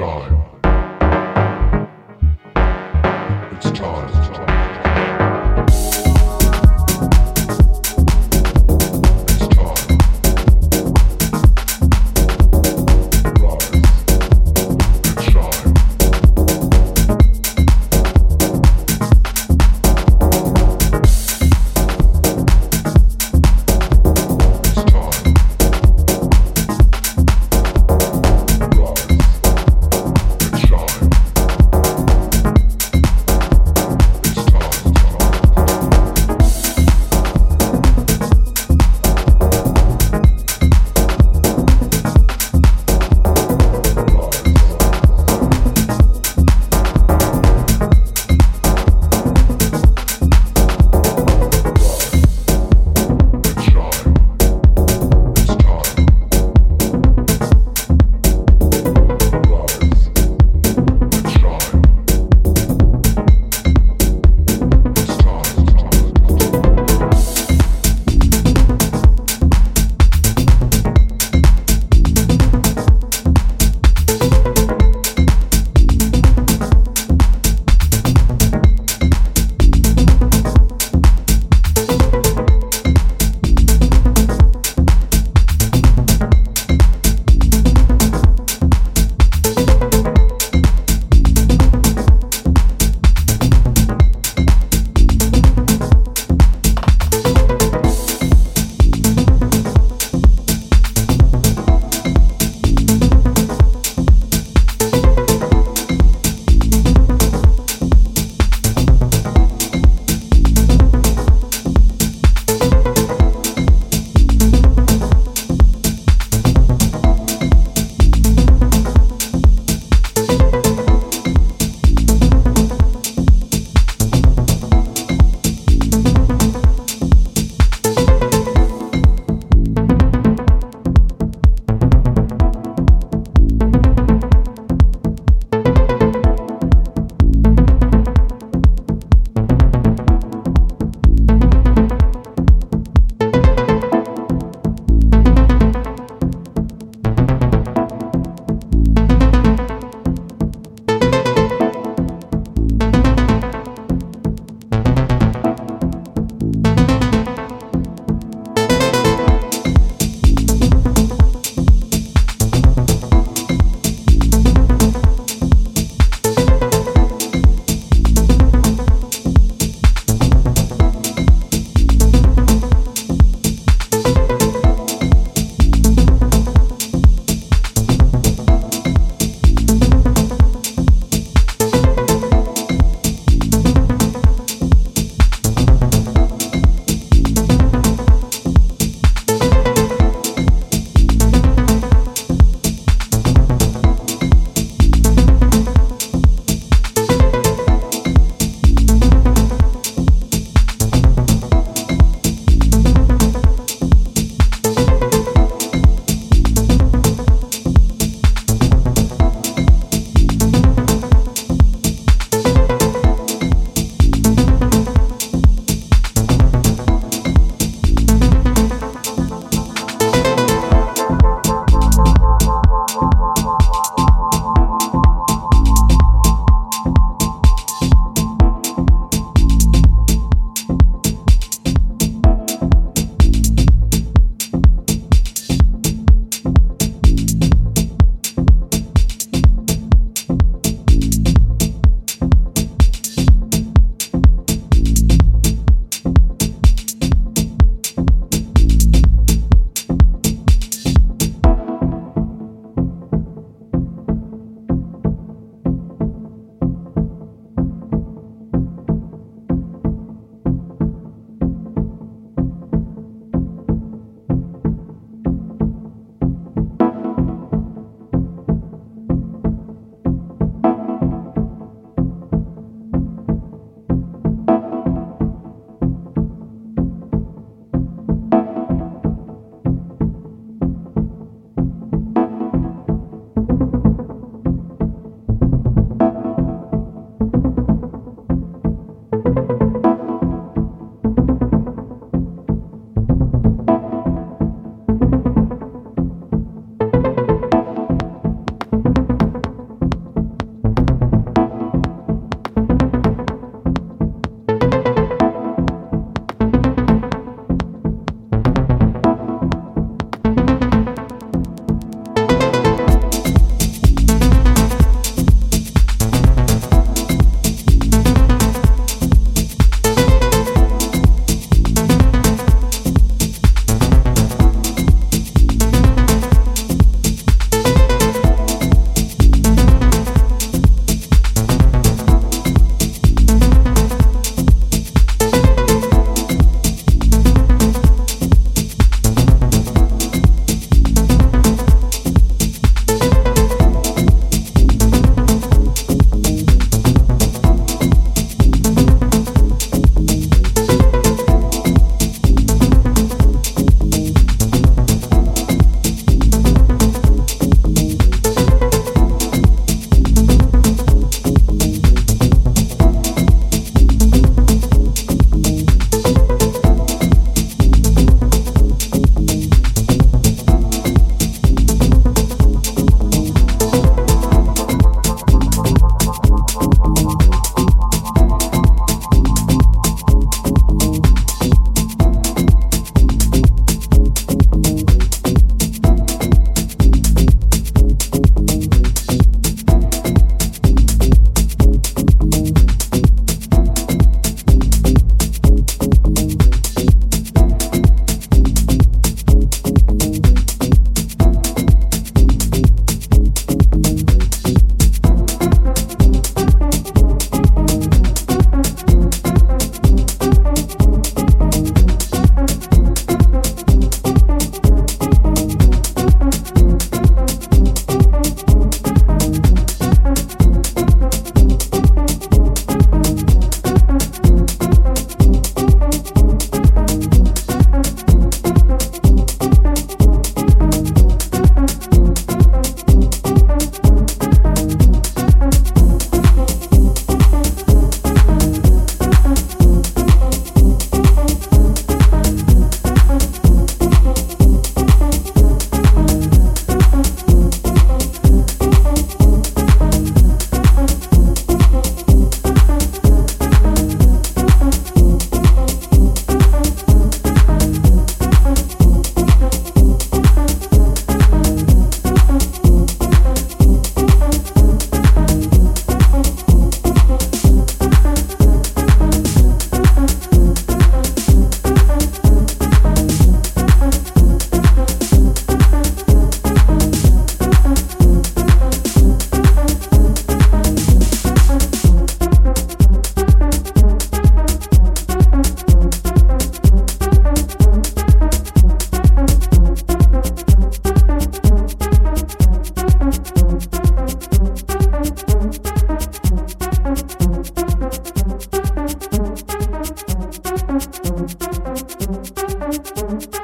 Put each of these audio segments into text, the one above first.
shine. Thank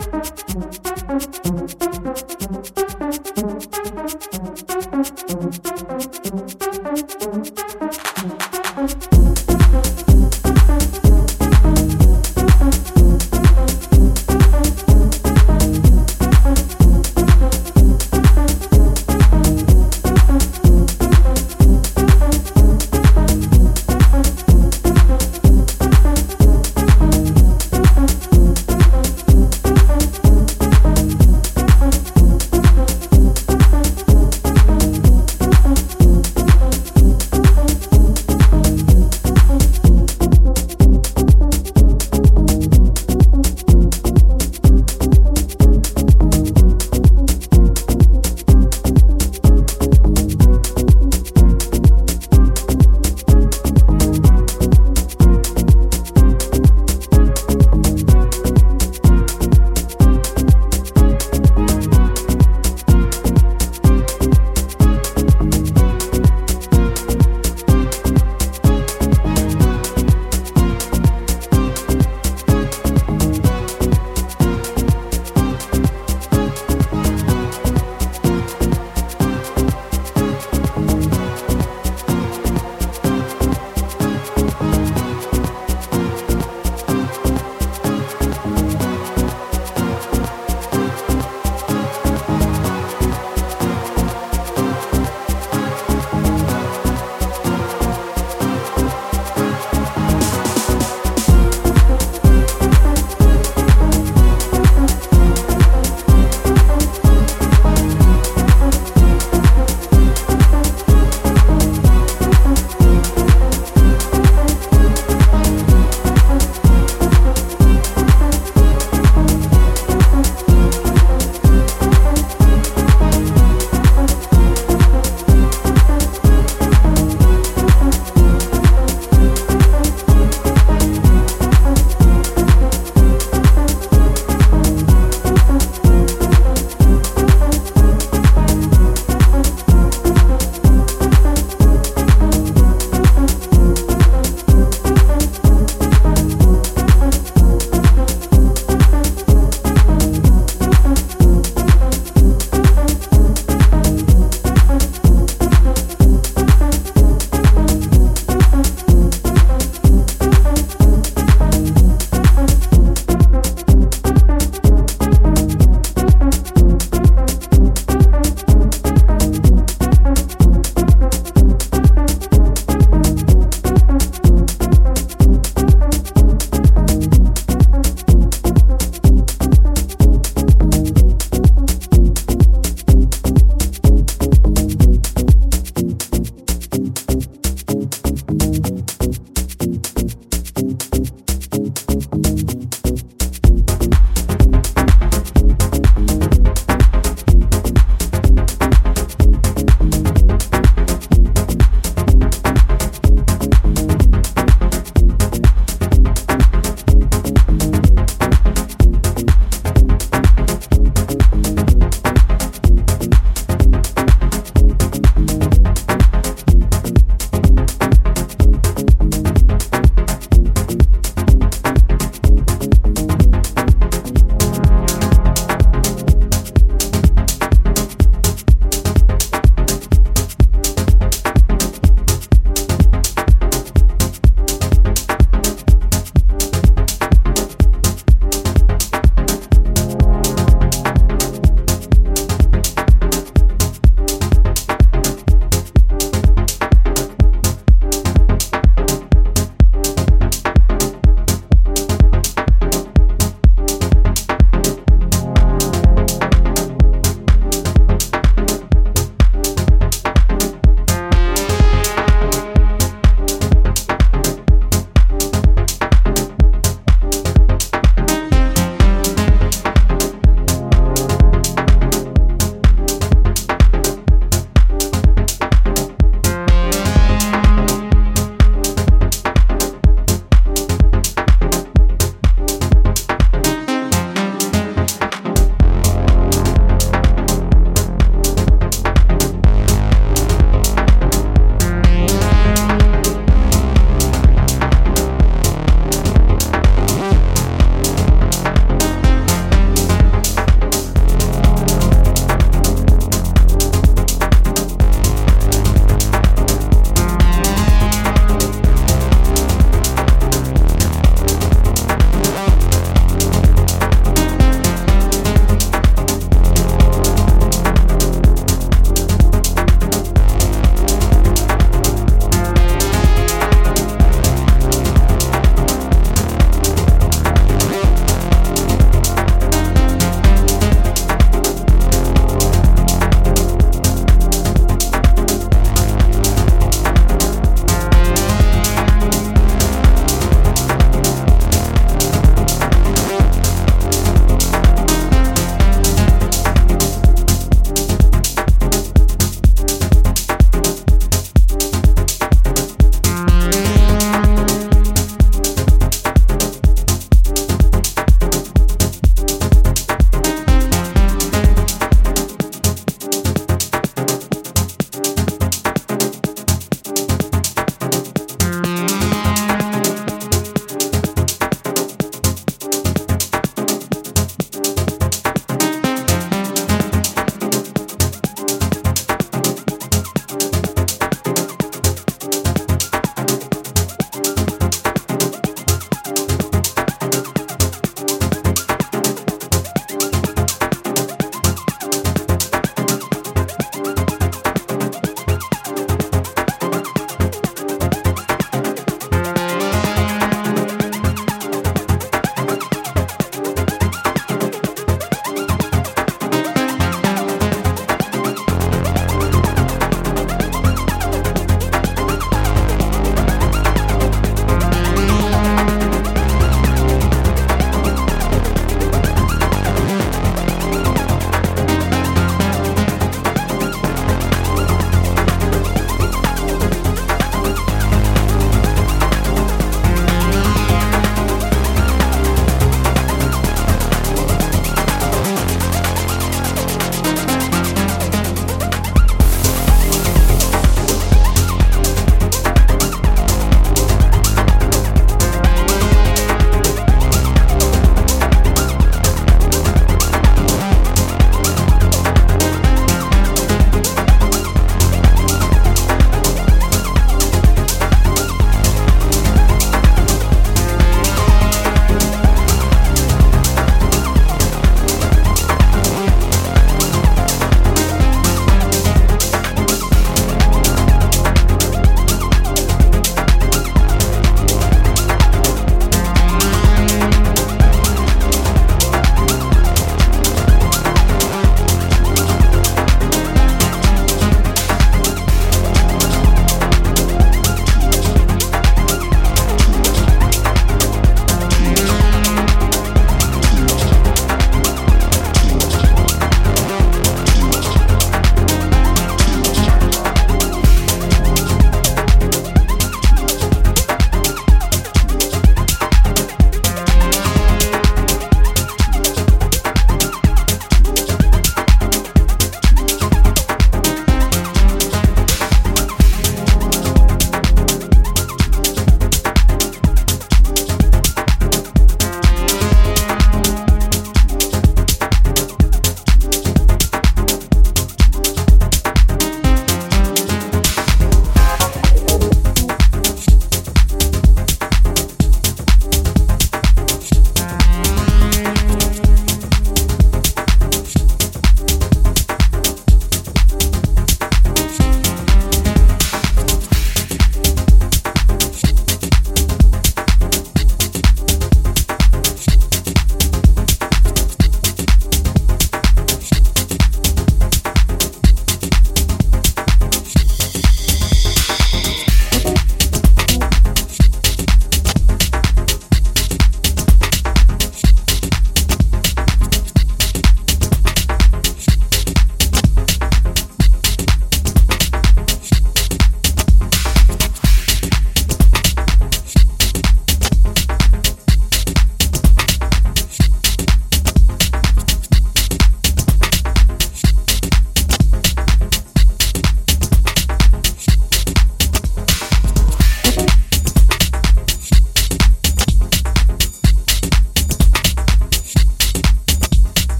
you.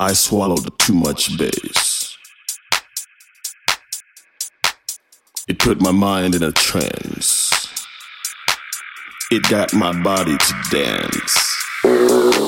I swallowed too much bass. It put my mind in a trance. It got my body to dance.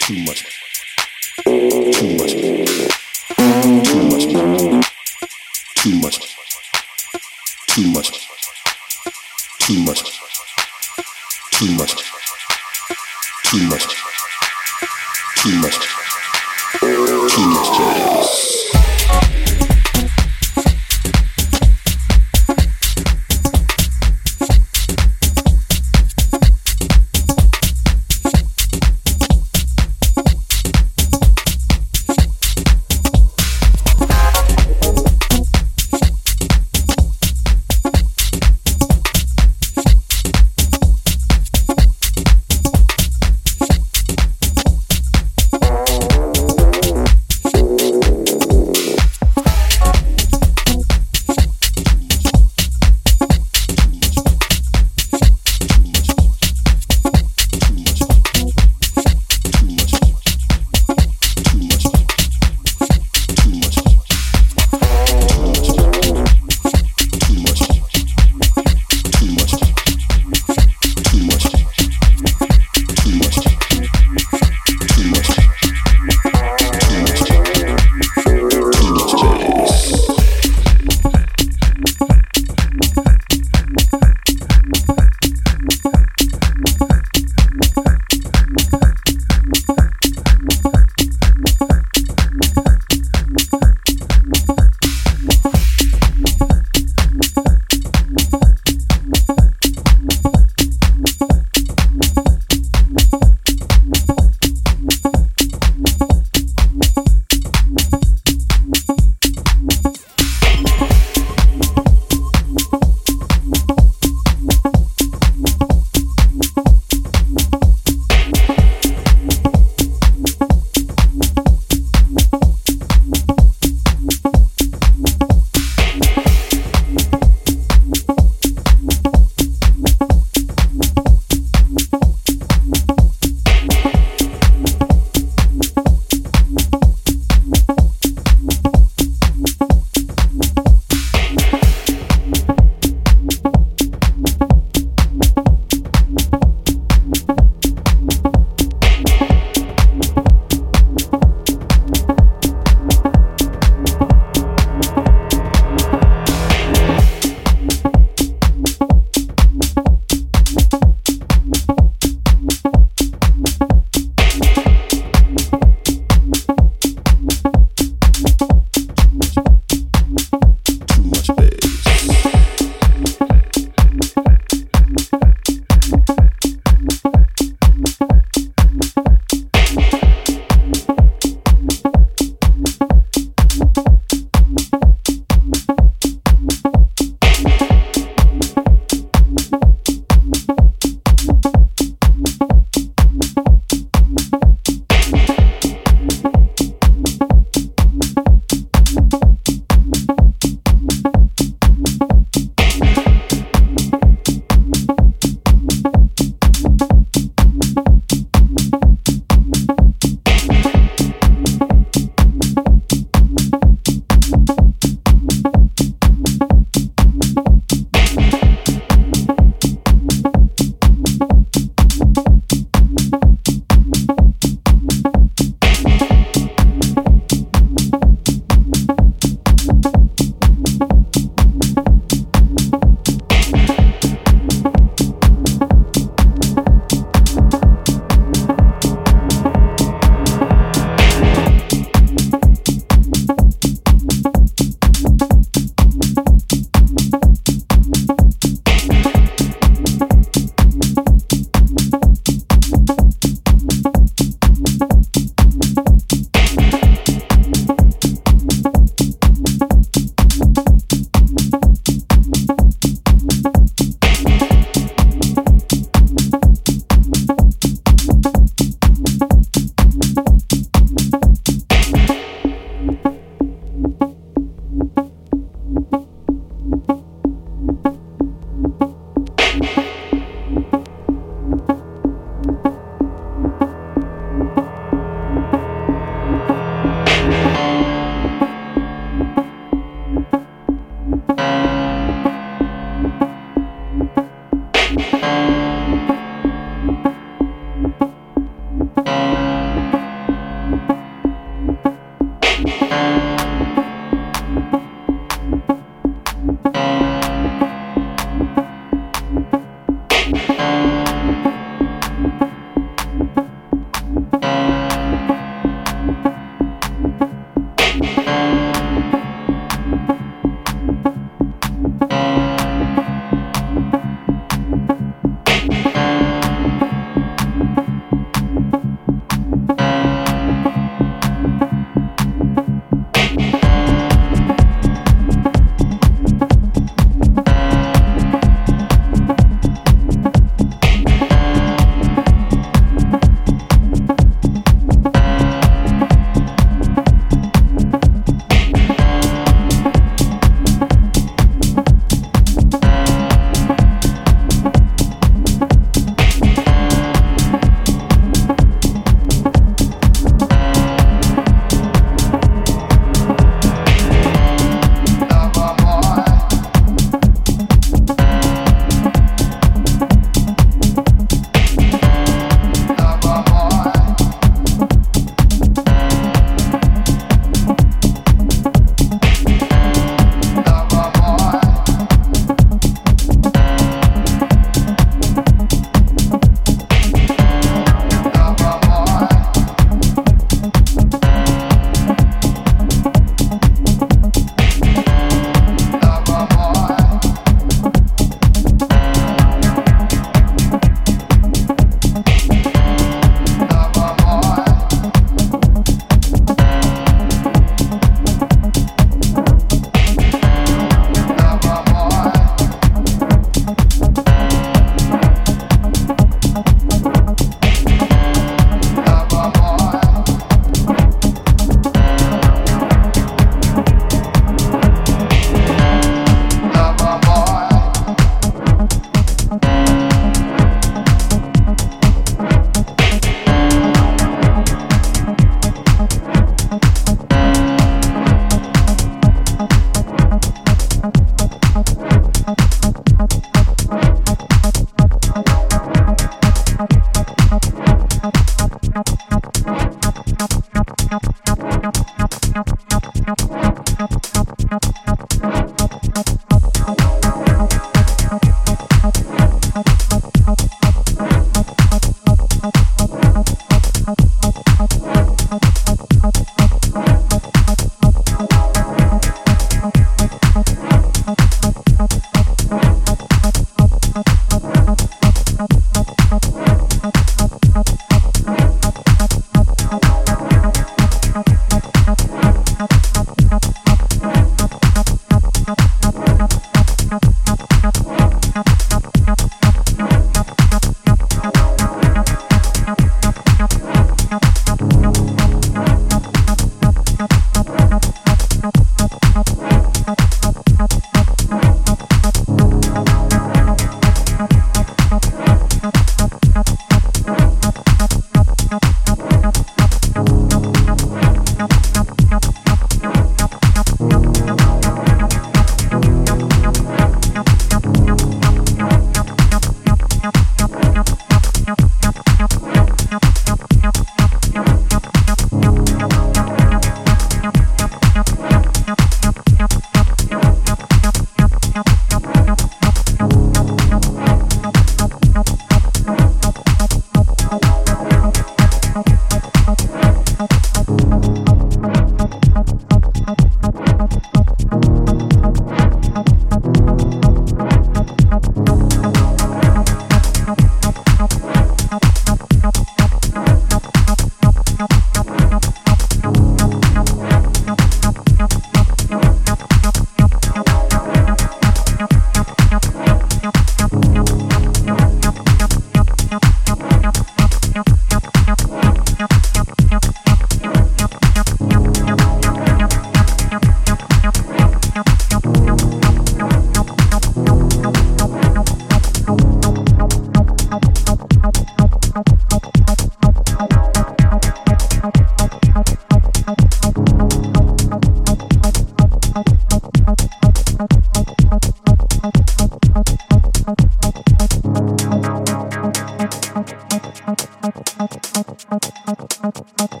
oh